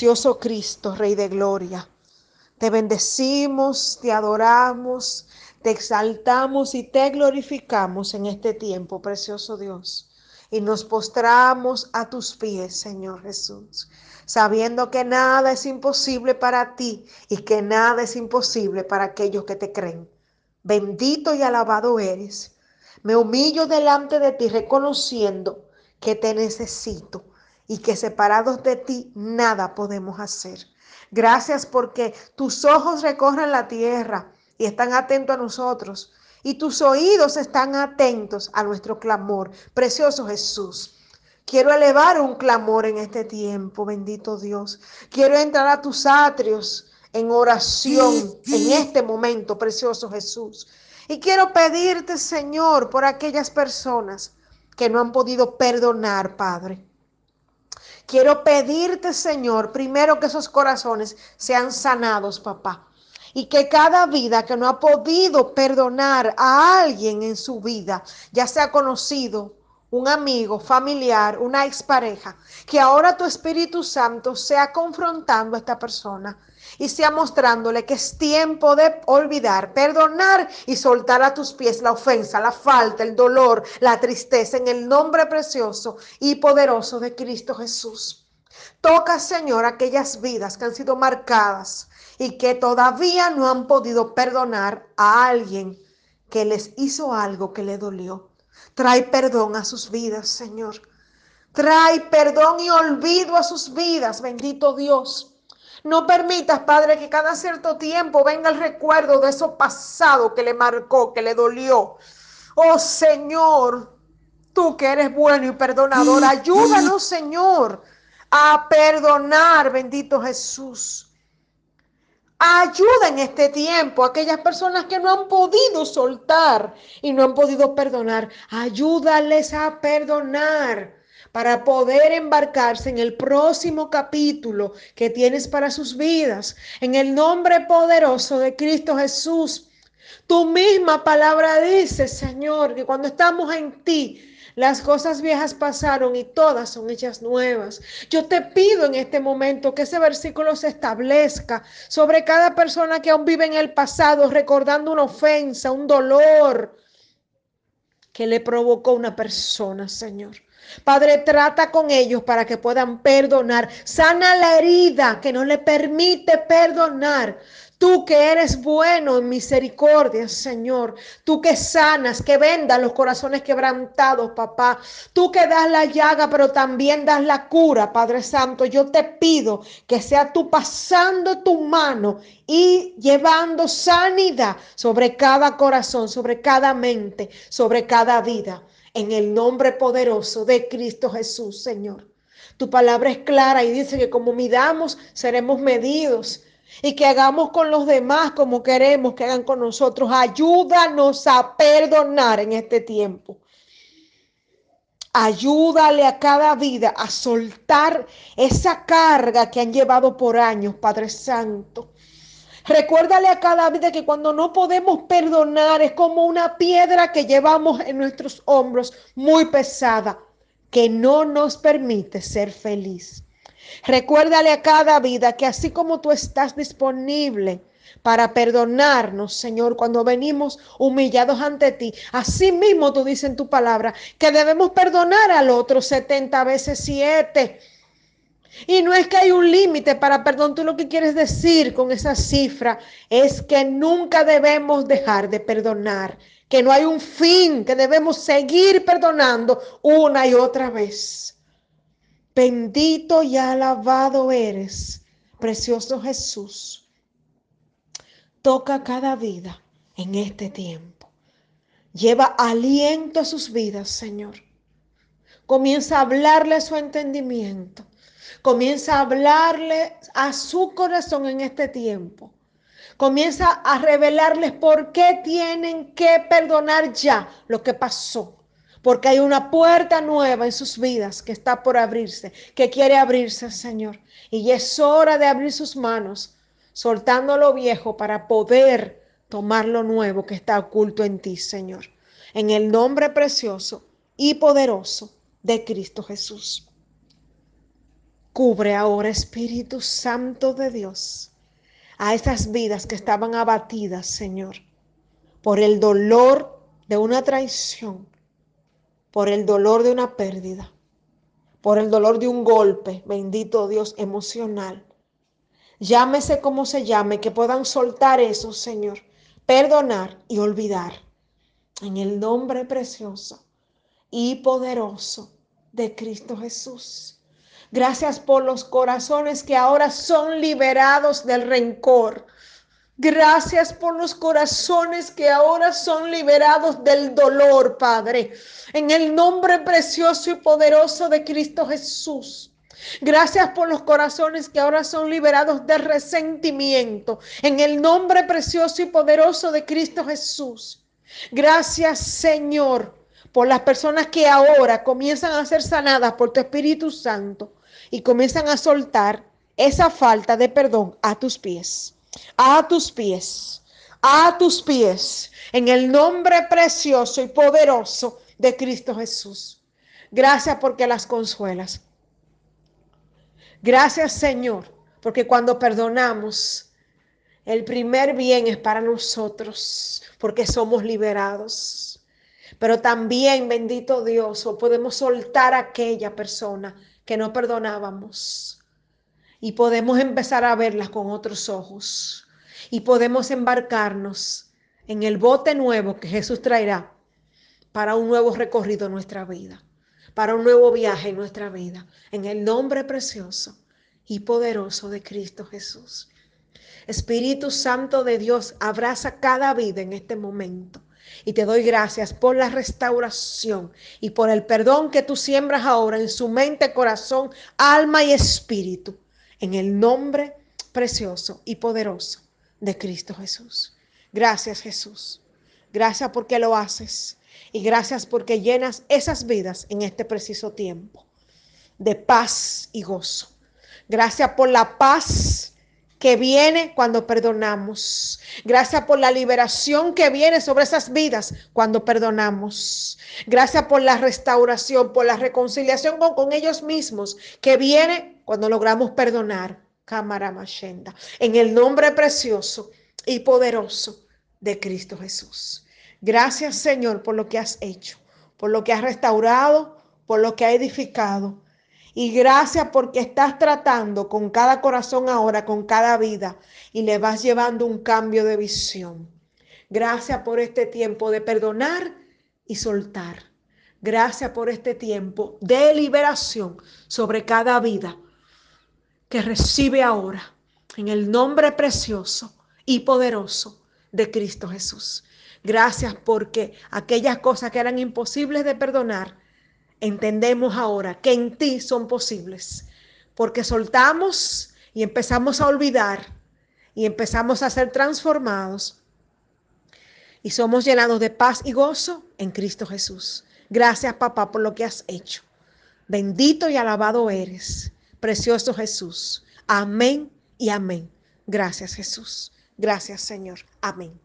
Precioso Cristo, Rey de Gloria, te bendecimos, te adoramos, te exaltamos y te glorificamos en este tiempo, precioso Dios. Y nos postramos a tus pies, Señor Jesús, sabiendo que nada es imposible para ti y que nada es imposible para aquellos que te creen. Bendito y alabado eres. Me humillo delante de ti reconociendo que te necesito y que separados de ti nada podemos hacer. Gracias porque tus ojos recorren la tierra y están atentos a nosotros y tus oídos están atentos a nuestro clamor. Precioso Jesús. Quiero elevar un clamor en este tiempo, bendito Dios. Quiero entrar a tus atrios en oración en este momento, precioso Jesús. Y quiero pedirte, Señor, por aquellas personas que no han podido perdonar, Padre. Quiero pedirte, Señor, primero que esos corazones sean sanados, papá. Y que cada vida que no ha podido perdonar a alguien en su vida, ya sea conocido, un amigo, familiar, una expareja, que ahora tu Espíritu Santo sea confrontando a esta persona y sea mostrándole que es tiempo de olvidar, perdonar y soltar a tus pies la ofensa, la falta, el dolor, la tristeza en el nombre precioso y poderoso de Cristo Jesús. Toca, Señor, aquellas vidas que han sido marcadas y que todavía no han podido perdonar a alguien que les hizo algo que le dolió. Trae perdón a sus vidas, Señor. Trae perdón y olvido a sus vidas, bendito Dios. No permitas, Padre, que cada cierto tiempo venga el recuerdo de eso pasado que le marcó, que le dolió. Oh Señor, tú que eres bueno y perdonador, ayúdanos, Señor, a perdonar, bendito Jesús. Ayuda en este tiempo a aquellas personas que no han podido soltar y no han podido perdonar. Ayúdales a perdonar para poder embarcarse en el próximo capítulo que tienes para sus vidas. En el nombre poderoso de Cristo Jesús. Tu misma palabra dice, Señor, que cuando estamos en ti, las cosas viejas pasaron y todas son hechas nuevas. Yo te pido en este momento que ese versículo se establezca sobre cada persona que aún vive en el pasado, recordando una ofensa, un dolor que le provocó una persona, Señor. Padre, trata con ellos para que puedan perdonar. Sana la herida que no le permite perdonar. Tú que eres bueno en misericordia, Señor. Tú que sanas, que vendas los corazones quebrantados, papá. Tú que das la llaga, pero también das la cura, Padre Santo. Yo te pido que sea tú pasando tu mano y llevando sanidad sobre cada corazón, sobre cada mente, sobre cada vida en el nombre poderoso de Cristo Jesús, Señor. Tu palabra es clara y dice que como midamos, seremos medidos y que hagamos con los demás como queremos que hagan con nosotros. Ayúdanos a perdonar en este tiempo. Ayúdale a cada vida a soltar esa carga que han llevado por años, Padre Santo. Recuérdale a cada vida que cuando no podemos perdonar es como una piedra que llevamos en nuestros hombros muy pesada, que no nos permite ser feliz. Recuérdale a cada vida que así como tú estás disponible para perdonarnos, Señor, cuando venimos humillados ante ti, así mismo tú dices en tu palabra que debemos perdonar al otro 70 veces 7 y no es que hay un límite para perdón, tú lo que quieres decir con esa cifra es que nunca debemos dejar de perdonar, que no hay un fin, que debemos seguir perdonando una y otra vez. Bendito y alabado eres, precioso Jesús. Toca cada vida en este tiempo. Lleva aliento a sus vidas, Señor. Comienza a hablarle su entendimiento Comienza a hablarle a su corazón en este tiempo. Comienza a revelarles por qué tienen que perdonar ya lo que pasó. Porque hay una puerta nueva en sus vidas que está por abrirse, que quiere abrirse, Señor. Y es hora de abrir sus manos, soltando lo viejo para poder tomar lo nuevo que está oculto en ti, Señor. En el nombre precioso y poderoso de Cristo Jesús. Cubre ahora, Espíritu Santo de Dios, a esas vidas que estaban abatidas, Señor, por el dolor de una traición, por el dolor de una pérdida, por el dolor de un golpe, bendito Dios, emocional. Llámese como se llame, que puedan soltar eso, Señor, perdonar y olvidar. En el nombre precioso y poderoso de Cristo Jesús. Gracias por los corazones que ahora son liberados del rencor. Gracias por los corazones que ahora son liberados del dolor, Padre. En el nombre precioso y poderoso de Cristo Jesús. Gracias por los corazones que ahora son liberados de resentimiento. En el nombre precioso y poderoso de Cristo Jesús. Gracias, Señor, por las personas que ahora comienzan a ser sanadas por tu Espíritu Santo y comienzan a soltar esa falta de perdón a tus pies, a tus pies, a tus pies, en el nombre precioso y poderoso de Cristo Jesús. Gracias porque las consuelas. Gracias Señor, porque cuando perdonamos, el primer bien es para nosotros, porque somos liberados. Pero también, bendito Dios, podemos soltar a aquella persona que no perdonábamos. Y podemos empezar a verlas con otros ojos. Y podemos embarcarnos en el bote nuevo que Jesús traerá para un nuevo recorrido en nuestra vida, para un nuevo viaje en nuestra vida, en el nombre precioso y poderoso de Cristo Jesús. Espíritu Santo de Dios, abraza cada vida en este momento y te doy gracias por la restauración y por el perdón que tú siembras ahora en su mente, corazón, alma y espíritu. En el nombre precioso y poderoso de Cristo Jesús. Gracias Jesús. Gracias porque lo haces. Y gracias porque llenas esas vidas en este preciso tiempo de paz y gozo. Gracias por la paz que viene cuando perdonamos. Gracias por la liberación que viene sobre esas vidas cuando perdonamos. Gracias por la restauración, por la reconciliación con, ellos mismos que viene cuando logramos perdonar. Cámara Machenda. En el nombre precioso y poderoso de Cristo Jesús. Gracias Señor por lo que has hecho, por lo que has restaurado, por lo que has edificado y gracias porque estás tratando con cada corazón ahora, con cada vida, y le vas llevando un cambio de visión. Gracias por este tiempo de perdonar y soltar. Gracias por este tiempo de liberación sobre cada vida que recibe ahora en el nombre precioso y poderoso de Cristo Jesús. Gracias porque aquellas cosas que eran imposibles de perdonar, entendemos ahora que en ti son posibles, porque soltamos y empezamos a olvidar y empezamos a ser transformados y somos llenados de paz y gozo en Cristo Jesús. Gracias papá por lo que has hecho. Bendito y alabado eres, precioso Jesús. Amén y amén. Gracias Jesús. Gracias Señor. Amén.